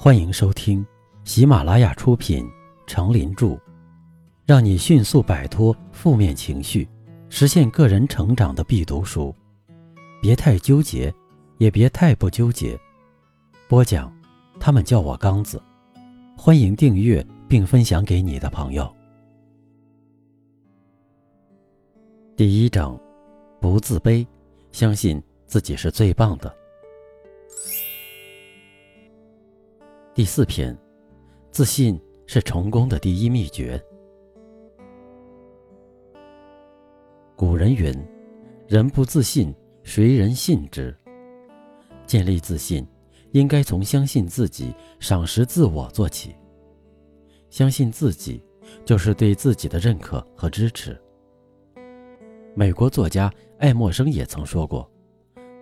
欢迎收听喜马拉雅出品《成林著》，让你迅速摆脱负面情绪，实现个人成长的必读书。别太纠结，也别太不纠结。播讲，他们叫我刚子。欢迎订阅并分享给你的朋友。第一章，不自卑，相信自己是最棒的。第四篇，自信是成功的第一秘诀。古人云：“人不自信，谁人信之？”建立自信，应该从相信自己、赏识自我做起。相信自己，就是对自己的认可和支持。美国作家爱默生也曾说过：“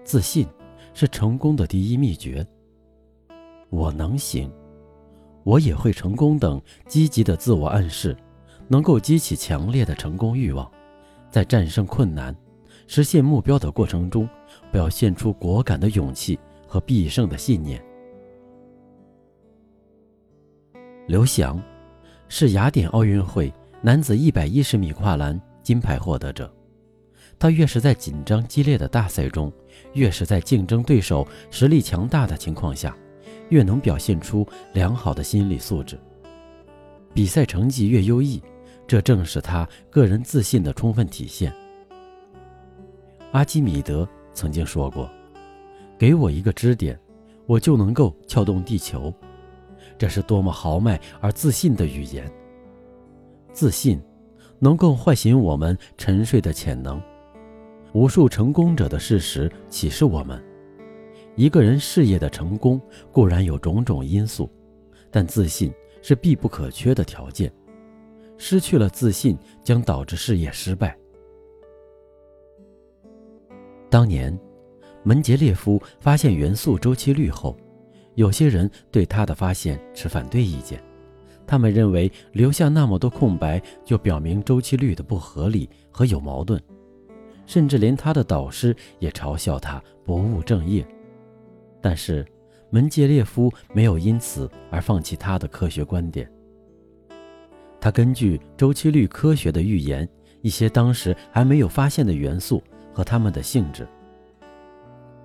自信是成功的第一秘诀。”我能行，我也会成功等积极的自我暗示，能够激起强烈的成功欲望，在战胜困难、实现目标的过程中，表现出果敢的勇气和必胜的信念。刘翔是雅典奥运会男子一百一十米跨栏金牌获得者，他越是在紧张激烈的大赛中，越是在竞争对手实力强大的情况下。越能表现出良好的心理素质，比赛成绩越优异，这正是他个人自信的充分体现。阿基米德曾经说过：“给我一个支点，我就能够撬动地球。”这是多么豪迈而自信的语言！自信能够唤醒我们沉睡的潜能。无数成功者的事实启示我们。一个人事业的成功固然有种种因素，但自信是必不可缺的条件。失去了自信，将导致事业失败。当年，门捷列夫发现元素周期律后，有些人对他的发现持反对意见。他们认为留下那么多空白，就表明周期律的不合理和有矛盾，甚至连他的导师也嘲笑他不务正业。但是，门捷列夫没有因此而放弃他的科学观点。他根据周期律科学的预言一些当时还没有发现的元素和它们的性质。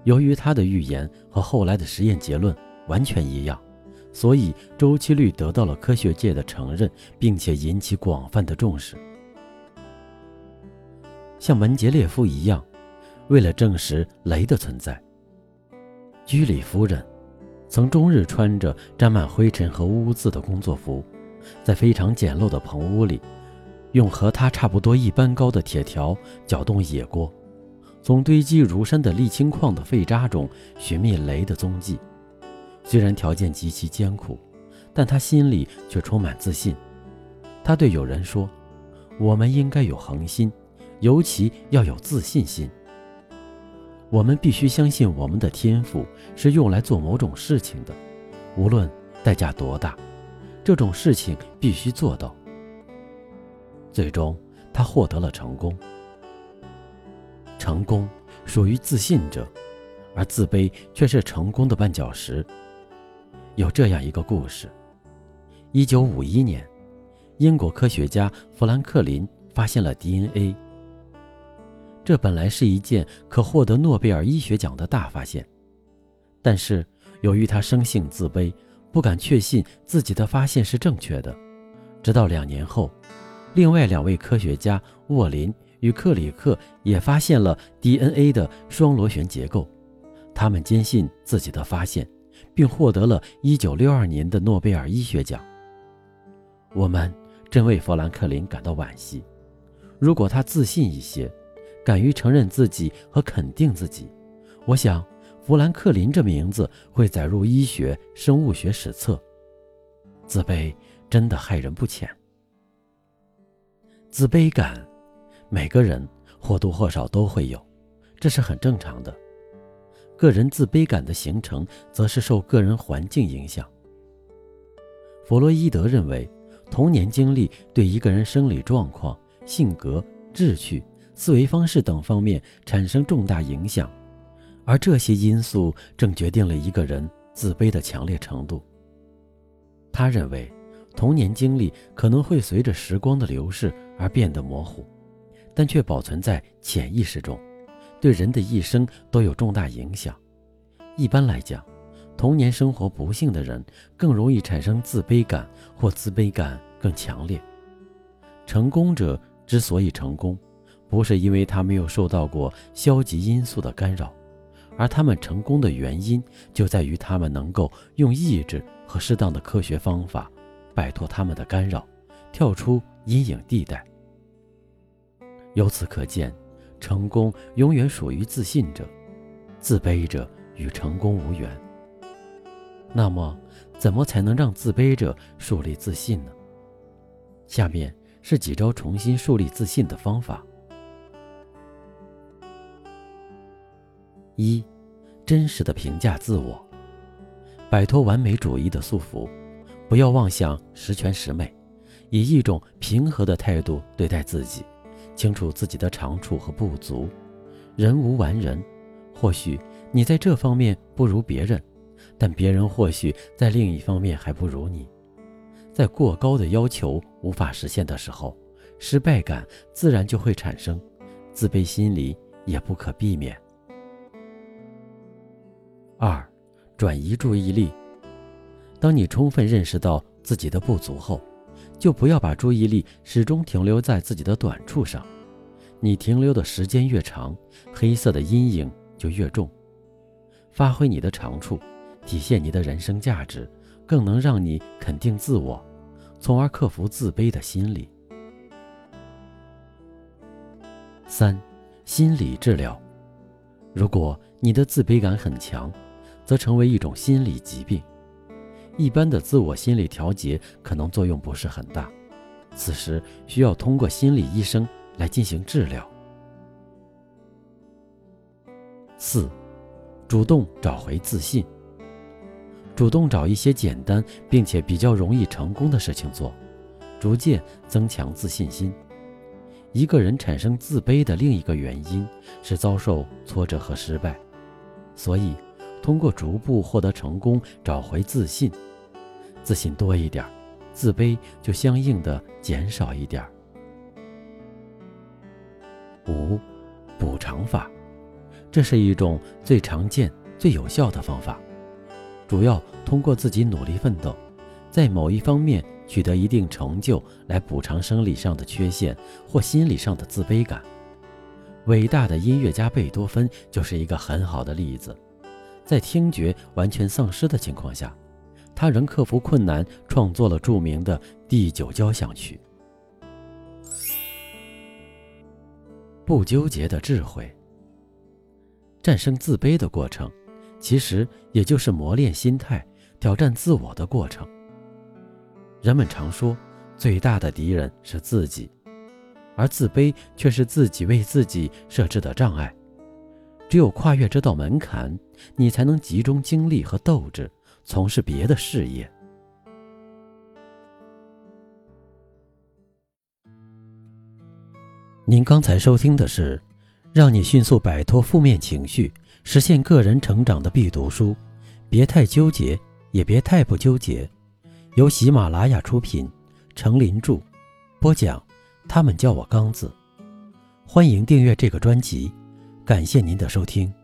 由于他的预言和后来的实验结论完全一样，所以周期律得到了科学界的承认，并且引起广泛的重视。像门捷列夫一样，为了证实雷的存在。居里夫人曾终日穿着沾满灰尘和污渍的工作服，在非常简陋的棚屋里，用和她差不多一般高的铁条搅动野锅，从堆积如山的沥青矿的废渣中寻觅雷的踪迹。虽然条件极其艰苦，但他心里却充满自信。他对友人说：“我们应该有恒心，尤其要有自信心。”我们必须相信我们的天赋是用来做某种事情的，无论代价多大，这种事情必须做到。最终，他获得了成功。成功属于自信者，而自卑却是成功的绊脚石。有这样一个故事：一九五一年，英国科学家富兰克林发现了 DNA。这本来是一件可获得诺贝尔医学奖的大发现，但是由于他生性自卑，不敢确信自己的发现是正确的。直到两年后，另外两位科学家沃林与克里克也发现了 DNA 的双螺旋结构，他们坚信自己的发现，并获得了一九六二年的诺贝尔医学奖。我们真为富兰克林感到惋惜，如果他自信一些。敢于承认自己和肯定自己，我想，富兰克林这名字会载入医学生物学史册。自卑真的害人不浅。自卑感，每个人或多或少都会有，这是很正常的。个人自卑感的形成，则是受个人环境影响。弗洛伊德认为，童年经历对一个人生理状况、性格、志趣。思维方式等方面产生重大影响，而这些因素正决定了一个人自卑的强烈程度。他认为，童年经历可能会随着时光的流逝而变得模糊，但却保存在潜意识中，对人的一生都有重大影响。一般来讲，童年生活不幸的人更容易产生自卑感，或自卑感更强烈。成功者之所以成功，不是因为他没有受到过消极因素的干扰，而他们成功的原因就在于他们能够用意志和适当的科学方法，摆脱他们的干扰，跳出阴影地带。由此可见，成功永远属于自信者，自卑者与成功无缘。那么，怎么才能让自卑者树立自信呢？下面是几招重新树立自信的方法：一、真实的评价自我，摆脱完美主义的束缚，不要妄想十全十美，以一种平和的态度对待自己，清楚自己的长处和不足。人无完人，或许你在这方面不如别人。但别人或许在另一方面还不如你，在过高的要求无法实现的时候，失败感自然就会产生，自卑心理也不可避免。转移注意力。当你充分认识到自己的不足后，就不要把注意力始终停留在自己的短处上，你停留的时间越长，黑色的阴影就越重。发挥你的长处。体现你的人生价值，更能让你肯定自我，从而克服自卑的心理。三、心理治疗。如果你的自卑感很强，则成为一种心理疾病。一般的自我心理调节可能作用不是很大，此时需要通过心理医生来进行治疗。四、主动找回自信。主动找一些简单并且比较容易成功的事情做，逐渐增强自信心。一个人产生自卑的另一个原因是遭受挫折和失败，所以通过逐步获得成功，找回自信，自信多一点，自卑就相应的减少一点。五，补偿法，这是一种最常见、最有效的方法。主要通过自己努力奋斗，在某一方面取得一定成就，来补偿生理上的缺陷或心理上的自卑感。伟大的音乐家贝多芬就是一个很好的例子，在听觉完全丧失的情况下，他仍克服困难，创作了著名的第九交响曲。不纠结的智慧，战胜自卑的过程。其实也就是磨练心态、挑战自我的过程。人们常说，最大的敌人是自己，而自卑却是自己为自己设置的障碍。只有跨越这道门槛，你才能集中精力和斗志，从事别的事业。您刚才收听的是，让你迅速摆脱负面情绪。实现个人成长的必读书，别太纠结，也别太不纠结。由喜马拉雅出品，程林著，播讲。他们叫我刚子，欢迎订阅这个专辑，感谢您的收听。